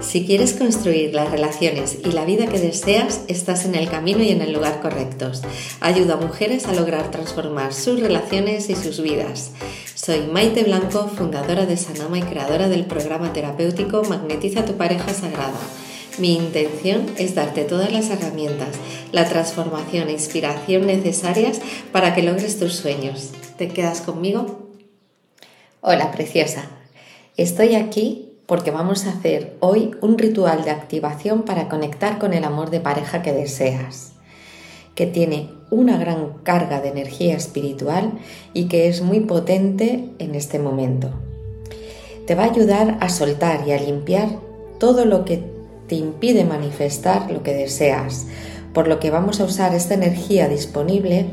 Si quieres construir las relaciones y la vida que deseas, estás en el camino y en el lugar correctos. Ayuda a mujeres a lograr transformar sus relaciones y sus vidas. Soy Maite Blanco, fundadora de Sanama y creadora del programa terapéutico Magnetiza tu pareja sagrada. Mi intención es darte todas las herramientas, la transformación e inspiración necesarias para que logres tus sueños. ¿Te quedas conmigo? Hola, preciosa. Estoy aquí porque vamos a hacer hoy un ritual de activación para conectar con el amor de pareja que deseas, que tiene una gran carga de energía espiritual y que es muy potente en este momento. Te va a ayudar a soltar y a limpiar todo lo que te impide manifestar lo que deseas, por lo que vamos a usar esta energía disponible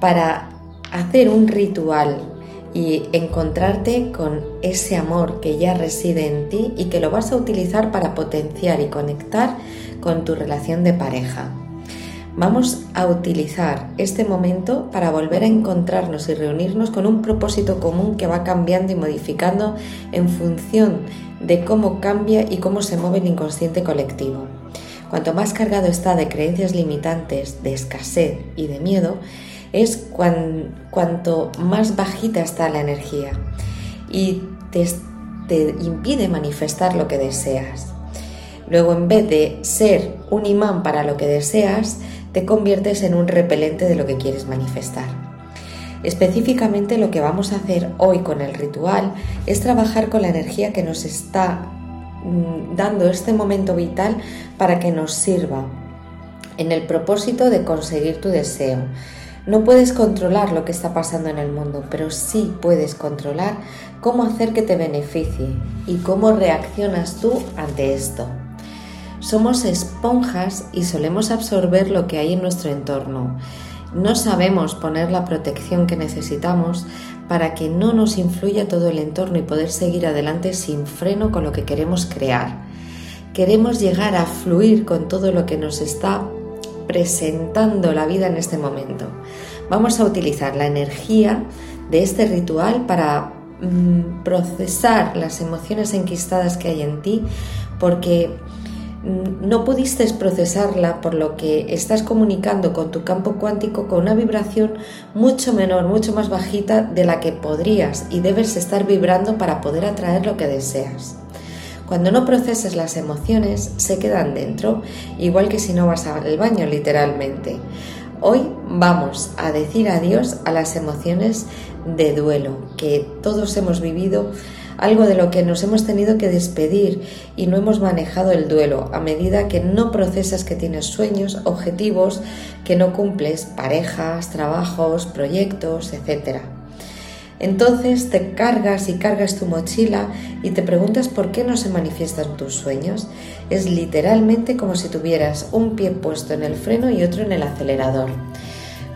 para hacer un ritual y encontrarte con ese amor que ya reside en ti y que lo vas a utilizar para potenciar y conectar con tu relación de pareja. Vamos a utilizar este momento para volver a encontrarnos y reunirnos con un propósito común que va cambiando y modificando en función de cómo cambia y cómo se mueve el inconsciente colectivo. Cuanto más cargado está de creencias limitantes, de escasez y de miedo, es cuanto más bajita está la energía y te, te impide manifestar lo que deseas. Luego, en vez de ser un imán para lo que deseas, te conviertes en un repelente de lo que quieres manifestar. Específicamente lo que vamos a hacer hoy con el ritual es trabajar con la energía que nos está mm, dando este momento vital para que nos sirva en el propósito de conseguir tu deseo, no puedes controlar lo que está pasando en el mundo, pero sí puedes controlar cómo hacer que te beneficie y cómo reaccionas tú ante esto. Somos esponjas y solemos absorber lo que hay en nuestro entorno. No sabemos poner la protección que necesitamos para que no nos influya todo el entorno y poder seguir adelante sin freno con lo que queremos crear. Queremos llegar a fluir con todo lo que nos está presentando la vida en este momento. Vamos a utilizar la energía de este ritual para mm, procesar las emociones enquistadas que hay en ti porque mm, no pudiste procesarla por lo que estás comunicando con tu campo cuántico con una vibración mucho menor, mucho más bajita de la que podrías y debes estar vibrando para poder atraer lo que deseas. Cuando no proceses las emociones, se quedan dentro, igual que si no vas al baño literalmente. Hoy vamos a decir adiós a las emociones de duelo, que todos hemos vivido algo de lo que nos hemos tenido que despedir y no hemos manejado el duelo a medida que no procesas que tienes sueños, objetivos que no cumples, parejas, trabajos, proyectos, etc. Entonces te cargas y cargas tu mochila y te preguntas por qué no se manifiestan tus sueños. Es literalmente como si tuvieras un pie puesto en el freno y otro en el acelerador.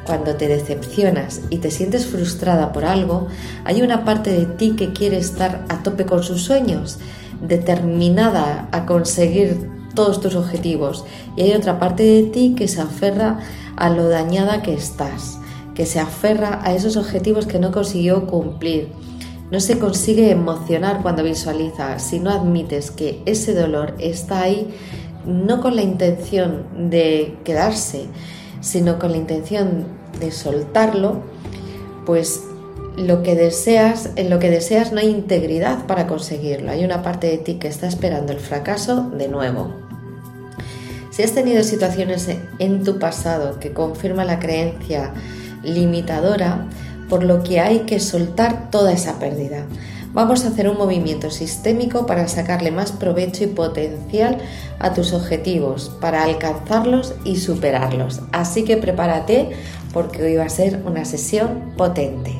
Cuando te decepcionas y te sientes frustrada por algo, hay una parte de ti que quiere estar a tope con sus sueños, determinada a conseguir todos tus objetivos, y hay otra parte de ti que se aferra a lo dañada que estás que se aferra a esos objetivos que no consiguió cumplir. No se consigue emocionar cuando visualiza si no admites que ese dolor está ahí no con la intención de quedarse, sino con la intención de soltarlo, pues lo que deseas, en lo que deseas no hay integridad para conseguirlo. Hay una parte de ti que está esperando el fracaso de nuevo. Si has tenido situaciones en tu pasado que confirman la creencia limitadora, por lo que hay que soltar toda esa pérdida. Vamos a hacer un movimiento sistémico para sacarle más provecho y potencial a tus objetivos, para alcanzarlos y superarlos. Así que prepárate porque hoy va a ser una sesión potente.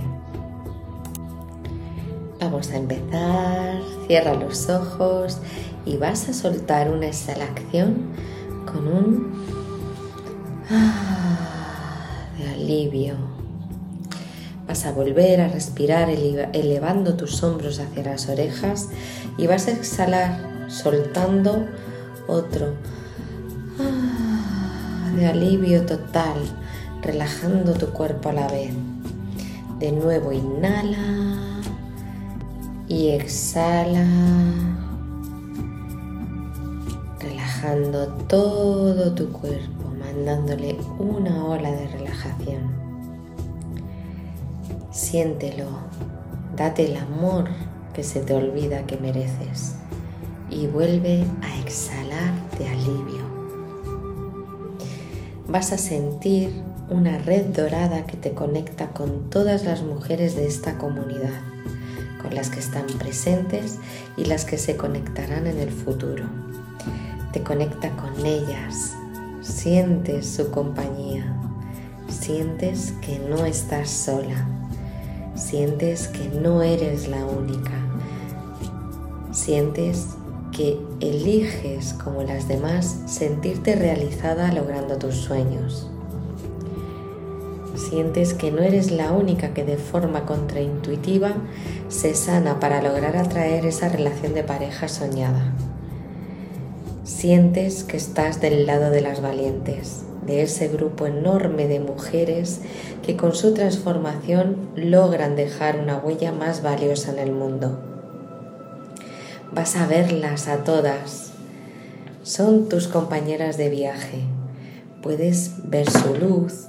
Vamos a empezar, cierra los ojos y vas a soltar una exhalación con un... Ah, alivio. Vas a volver a respirar elevando tus hombros hacia las orejas y vas a exhalar soltando otro ah, de alivio total, relajando tu cuerpo a la vez. De nuevo inhala y exhala. relajando todo tu cuerpo, mandándole una ola de relajación. Siéntelo, date el amor que se te olvida que mereces y vuelve a exhalar de alivio. Vas a sentir una red dorada que te conecta con todas las mujeres de esta comunidad, con las que están presentes y las que se conectarán en el futuro. Te conecta con ellas, sientes su compañía, sientes que no estás sola, sientes que no eres la única, sientes que eliges como las demás sentirte realizada logrando tus sueños sientes que no eres la única que de forma contraintuitiva se sana para lograr atraer esa relación de pareja soñada. Sientes que estás del lado de las valientes, de ese grupo enorme de mujeres que con su transformación logran dejar una huella más valiosa en el mundo. Vas a verlas a todas. Son tus compañeras de viaje. Puedes ver su luz,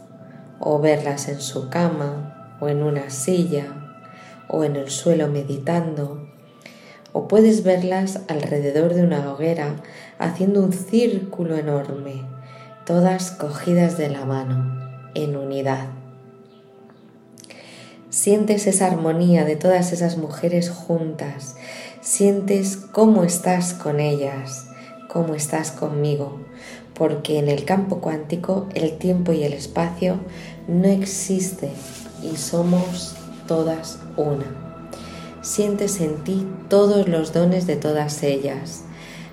o verlas en su cama o en una silla o en el suelo meditando, o puedes verlas alrededor de una hoguera haciendo un círculo enorme, todas cogidas de la mano, en unidad. Sientes esa armonía de todas esas mujeres juntas, sientes cómo estás con ellas, cómo estás conmigo, porque en el campo cuántico el tiempo y el espacio no existen y somos todas una. Sientes en ti todos los dones de todas ellas.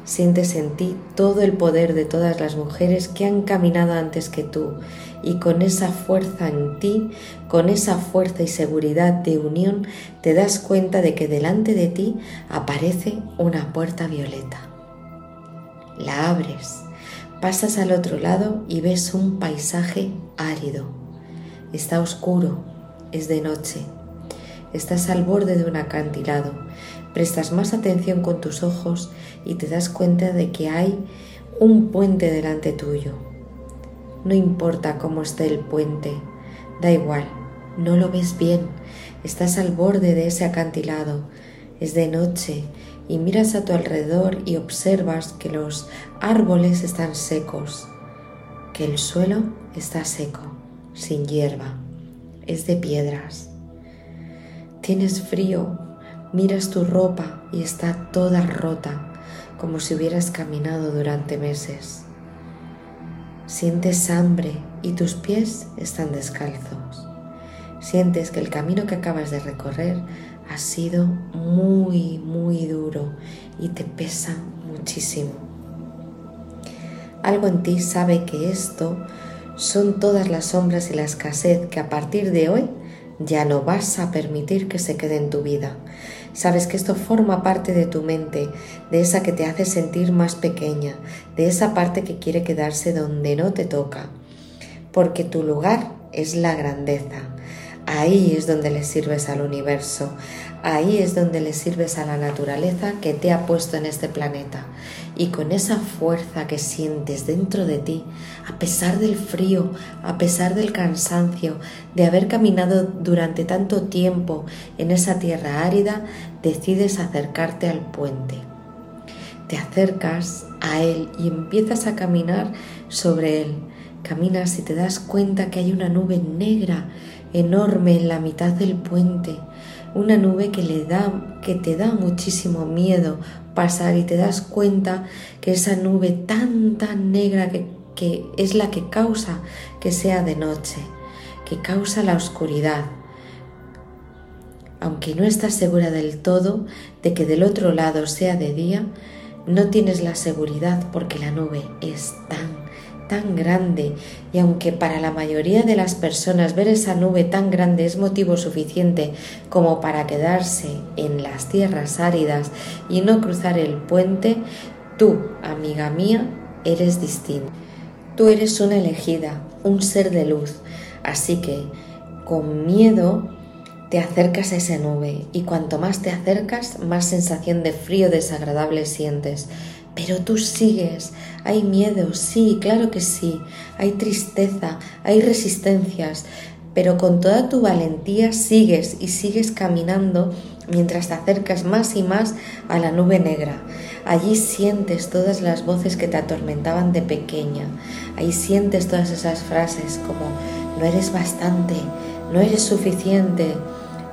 Sientes en ti todo el poder de todas las mujeres que han caminado antes que tú y con esa fuerza en ti, con esa fuerza y seguridad de unión, te das cuenta de que delante de ti aparece una puerta violeta. La abres Pasas al otro lado y ves un paisaje árido. Está oscuro, es de noche. Estás al borde de un acantilado. Prestas más atención con tus ojos y te das cuenta de que hay un puente delante tuyo. No importa cómo esté el puente, da igual, no lo ves bien. Estás al borde de ese acantilado. Es de noche y miras a tu alrededor y observas que los árboles están secos, que el suelo está seco, sin hierba, es de piedras. Tienes frío, miras tu ropa y está toda rota, como si hubieras caminado durante meses. Sientes hambre y tus pies están descalzos. Sientes que el camino que acabas de recorrer ha sido muy, muy duro y te pesa muchísimo. Algo en ti sabe que esto son todas las sombras y la escasez que a partir de hoy ya no vas a permitir que se quede en tu vida. Sabes que esto forma parte de tu mente, de esa que te hace sentir más pequeña, de esa parte que quiere quedarse donde no te toca, porque tu lugar es la grandeza, Ahí es donde le sirves al universo, ahí es donde le sirves a la naturaleza que te ha puesto en este planeta. Y con esa fuerza que sientes dentro de ti, a pesar del frío, a pesar del cansancio, de haber caminado durante tanto tiempo en esa tierra árida, decides acercarte al puente. Te acercas a él y empiezas a caminar sobre él. Caminas y te das cuenta que hay una nube negra enorme en la mitad del puente, una nube que le da que te da muchísimo miedo pasar y te das cuenta que esa nube tan tan negra que, que es la que causa que sea de noche, que causa la oscuridad. Aunque no estás segura del todo de que del otro lado sea de día, no tienes la seguridad porque la nube es tan tan grande. Y aunque para la mayoría de las personas ver esa nube tan grande es motivo suficiente como para quedarse en las tierras áridas y no cruzar el puente, tú, amiga mía, eres distinta. Tú eres una elegida, un ser de luz, así que con miedo te acercas a esa nube. Y cuanto más te acercas, más sensación de frío desagradable sientes Pero tú sigues. Hay miedo, sí, claro que sí. Hay tristeza, hay resistencias. Pero con toda tu valentía sigues y sigues caminando mientras te acercas más y más a la nube negra. Allí sientes todas las voces que te atormentaban de pequeña. Ahí sientes todas esas frases como no eres bastante, no eres suficiente,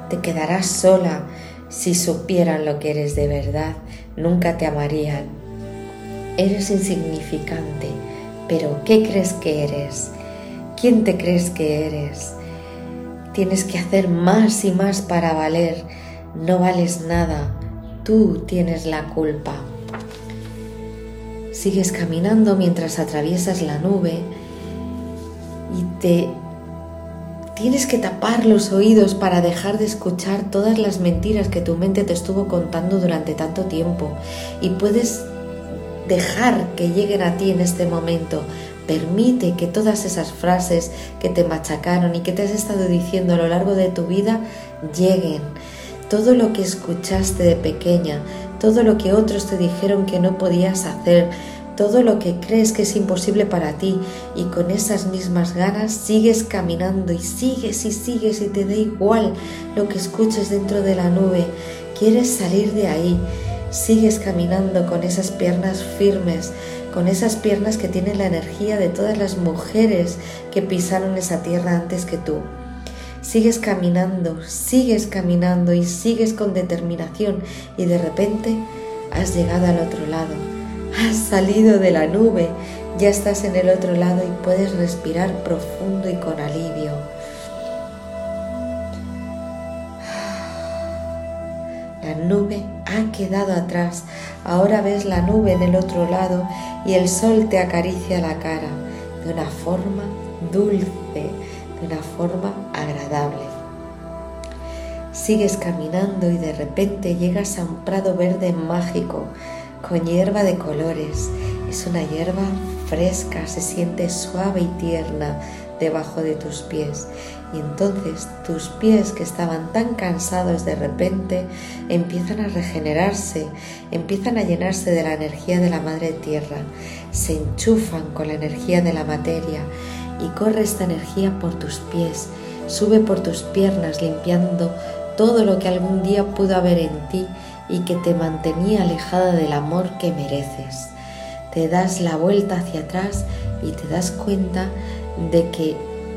te quedarás sola. Si supieran lo que eres de verdad, nunca te amarían. Eres insignificante, pero ¿qué crees que eres? ¿Quién te crees que eres? Tienes que hacer más y más para valer. No vales nada. Tú tienes la culpa. Sigues caminando mientras atraviesas la nube y te tienes que tapar los oídos para dejar de escuchar todas las mentiras que tu mente te estuvo contando durante tanto tiempo y puedes dejar que lleguen a ti en este momento. Permite que todas esas frases que te machacaron y que te has estado diciendo a lo largo de tu vida lleguen. Todo lo que escuchaste de pequeña, todo lo que otros te dijeron que no podías hacer, todo lo que crees que es imposible para ti y con esas mismas ganas sigues caminando y sigues y sigues y te da igual lo que escuches dentro de la nube. Quieres salir de ahí. Sigues caminando con esas piernas firmes, con esas piernas que tienen la energía de todas las mujeres que pisaron esa tierra antes que tú. Sigues caminando, sigues caminando y sigues con determinación y de repente has llegado al otro lado. Has salido de la nube, ya estás en el otro lado y puedes respirar profundo y con alivio. La nube ha quedado atrás, ahora ves la nube en el otro lado y el sol te acaricia la cara de una forma dulce, de una forma agradable. Sigues caminando y de repente llegas a un prado verde mágico con hierba de colores. Es una hierba fresca, se siente suave y tierna debajo de tus pies. Y entonces tus pies que estaban tan cansados de repente empiezan a regenerarse, empiezan a llenarse de la energía de la madre tierra, se enchufan con la energía de la materia y corre esta energía por tus pies, sube por tus piernas limpiando todo lo que algún día pudo haber en ti y que te mantenía alejada del amor que mereces. Te das la vuelta hacia atrás y te das cuenta de que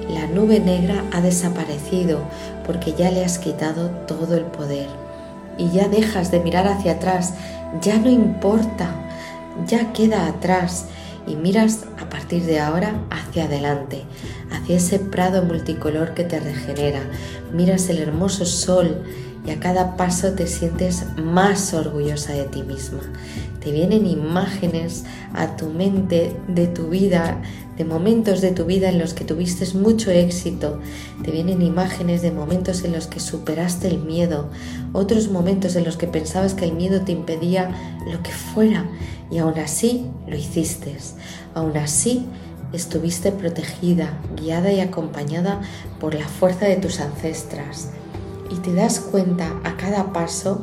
la nube negra ha desaparecido porque ya le has quitado todo el poder. Y ya dejas de mirar hacia atrás, ya no importa, ya queda atrás y miras a partir de ahora hacia adelante, hacia ese prado multicolor que te regenera. Miras el hermoso sol y a cada paso te sientes más orgullosa de ti misma. Te vienen imágenes a tu mente de tu vida, de momentos de tu vida en los que tuviste mucho éxito. Te vienen imágenes de momentos en los que superaste el miedo, otros momentos en los que pensabas que el miedo te impedía lo que fuera y aún así lo hiciste. Aún así estuviste protegida, guiada y acompañada por la fuerza de tus ancestras y te das cuenta a cada paso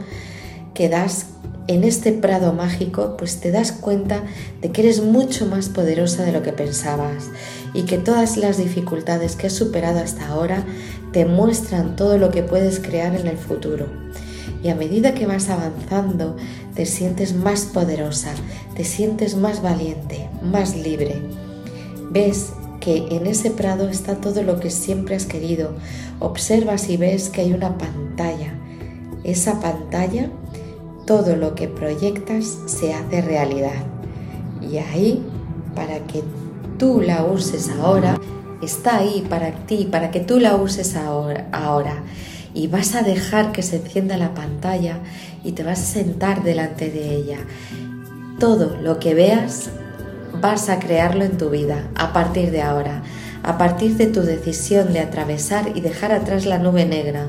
que das en este prado mágico, pues te das cuenta de que eres mucho más poderosa de lo que pensabas y que todas las dificultades que has superado hasta ahora te muestran todo lo que puedes crear en el futuro. Y a medida que vas avanzando, te sientes más poderosa, te sientes más valiente, más libre. Ves que en ese prado está todo lo que siempre has querido. Observas y ves que hay una pantalla. Esa pantalla, todo lo que proyectas se hace realidad. Y ahí, para que tú la uses ahora, está ahí para ti, para que tú la uses ahora. ahora. Y vas a dejar que se encienda la pantalla y te vas a sentar delante de ella. Todo lo que veas vas a crearlo en tu vida a partir de ahora, a partir de tu decisión de atravesar y dejar atrás la nube negra,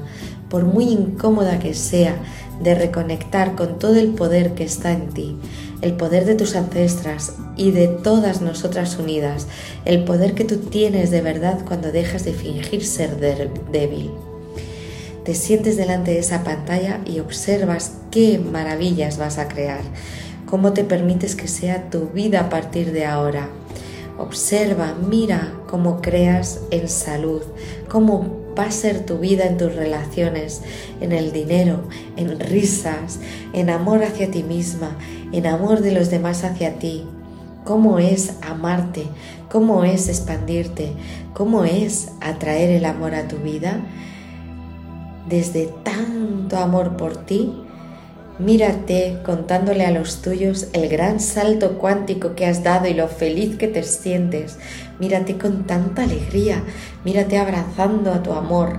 por muy incómoda que sea, de reconectar con todo el poder que está en ti, el poder de tus ancestras y de todas nosotras unidas, el poder que tú tienes de verdad cuando dejas de fingir ser débil. Te sientes delante de esa pantalla y observas qué maravillas vas a crear ¿Cómo te permites que sea tu vida a partir de ahora? Observa, mira cómo creas en salud, cómo va a ser tu vida en tus relaciones, en el dinero, en risas, en amor hacia ti misma, en amor de los demás hacia ti. Cómo es amarte, cómo es expandirte, cómo es atraer el amor a tu vida. Desde tanto amor por ti, Mírate contándole a los tuyos el gran salto cuántico que has dado y lo feliz que te sientes. Mírate con tanta alegría, mírate abrazando a tu amor,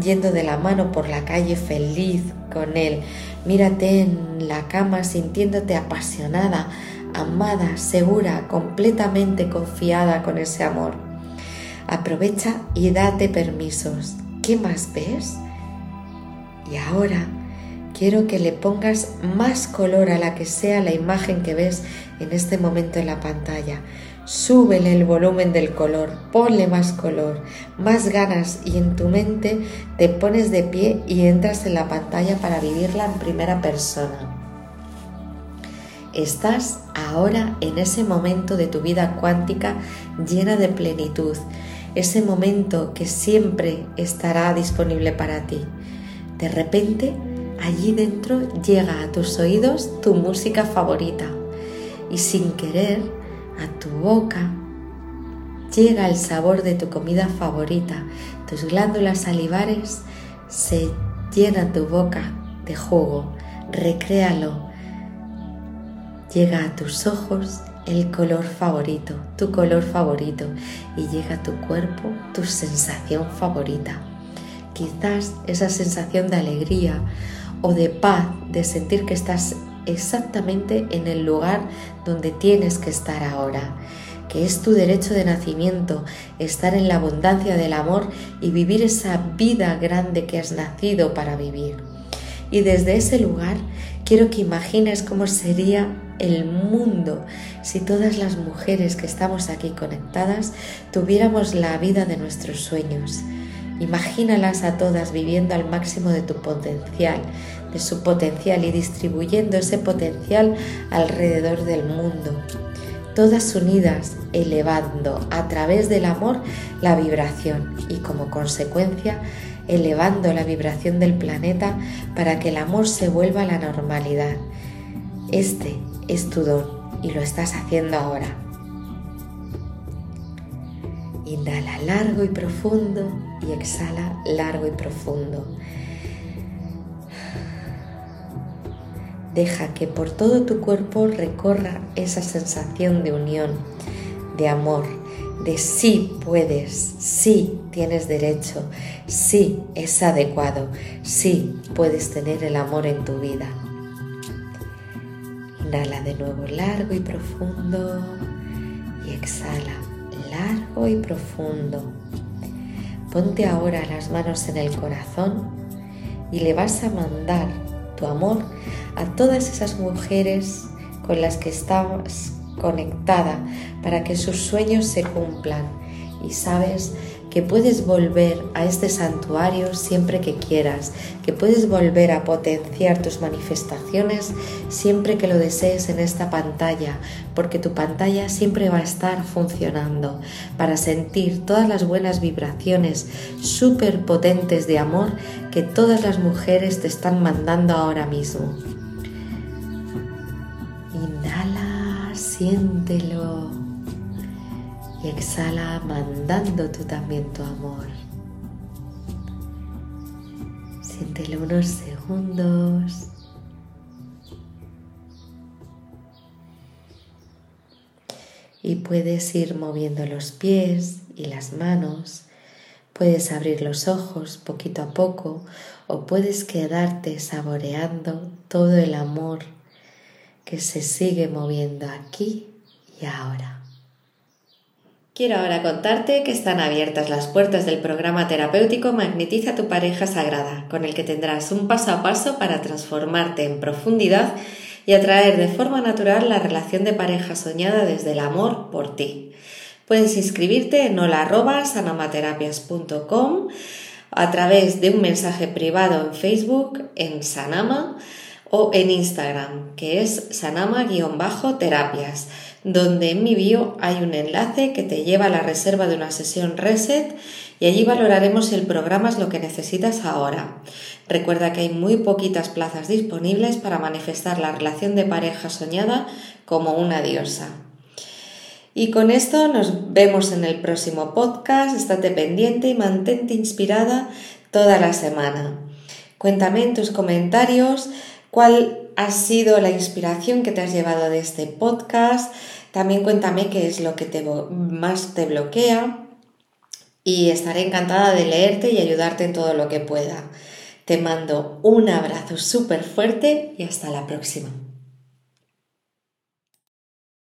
yendo de la mano por la calle feliz con él. Mírate en la cama sintiéndote apasionada, amada, segura, completamente confiada con ese amor. Aprovecha y date permisos. ¿Qué más ves? Y ahora quiero que le pongas más color a la que sea la imagen que ves en este momento en la pantalla. Súbele el volumen del color, ponle más color, más ganas y en tu mente te pones de pie y entras en la pantalla para vivirla en primera persona. Estás ahora en ese momento de tu vida cuántica llena de plenitud, ese momento que siempre estará disponible para ti. De repente, allí dentro llega a tus oídos tu música favorita y sin querer a tu boca llega el sabor de tu comida favorita. Tus glándulas salivares se llenan tu boca de jugo. Recréalo. Llega a tus ojos el color favorito, tu color favorito, y llega a tu cuerpo tu sensación favorita. Quizás esa sensación de alegría o de paz, de sentir que estás exactamente en el lugar donde tienes que estar ahora, que es tu derecho de nacimiento, estar en la abundancia del amor y vivir esa vida grande que has nacido para vivir. Y desde ese lugar quiero que imagines cómo sería el mundo si todas las mujeres que estamos aquí conectadas tuviéramos la vida de nuestros sueños Imagínalas a todas viviendo al máximo de tu potencial, de su potencial y distribuyendo ese potencial alrededor del mundo. Todas unidas, elevando a través del amor la vibración y como consecuencia elevando la vibración del planeta para que el amor se vuelva a la normalidad. Este es tu don y lo estás haciendo ahora. Inhala largo y profundo y exhala largo y profundo. Deja que por todo tu cuerpo recorra esa sensación de unión, de amor, de sí puedes, sí tienes derecho, sí es adecuado, sí puedes tener el amor en tu vida. Inhala de nuevo largo y profundo y exhala largo y profundo. Ponte ahora las manos en el corazón y le vas a mandar tu amor a todas esas mujeres con las que estás conectada para que sus sueños se cumplan. Y sabes que puedes volver a este santuario siempre que quieras, que puedes volver a potenciar tus manifestaciones siempre que lo desees en esta pantalla, porque tu pantalla siempre va a estar funcionando para sentir todas las buenas vibraciones súper potentes de amor que todas las mujeres te están mandando ahora mismo. Siéntelo y exhala mandando tú también tu amor. Siéntelo unos segundos. Y puedes ir moviendo los pies y las manos. Puedes abrir los ojos poquito a poco o puedes quedarte saboreando todo el amor que se sigue moviendo aquí y ahora. Quiero ahora contarte que están abiertas las puertas del programa terapéutico Magnetiza tu pareja sagrada, con el que tendrás un paso a paso para transformarte en profundidad y atraer de forma natural la relación de pareja soñada desde el amor por ti. Puedes inscribirte en hola.sanamaterapias.com a través de un mensaje privado en Facebook en Sanama o en Instagram, que es sanama-terapias, donde en mi bio hay un enlace que te lleva a la reserva de una sesión reset y allí valoraremos si el programa es lo que necesitas ahora. Recuerda que hay muy poquitas plazas disponibles para manifestar la relación de pareja soñada como una diosa. Y con esto nos vemos en el próximo podcast. Estate pendiente y mantente inspirada toda la semana. Cuéntame en tus comentarios cuál ha sido la inspiración que te has llevado de este podcast. También cuéntame qué es lo que te, más te bloquea y estaré encantada de leerte y ayudarte en todo lo que pueda. Te mando un abrazo súper fuerte y hasta la próxima.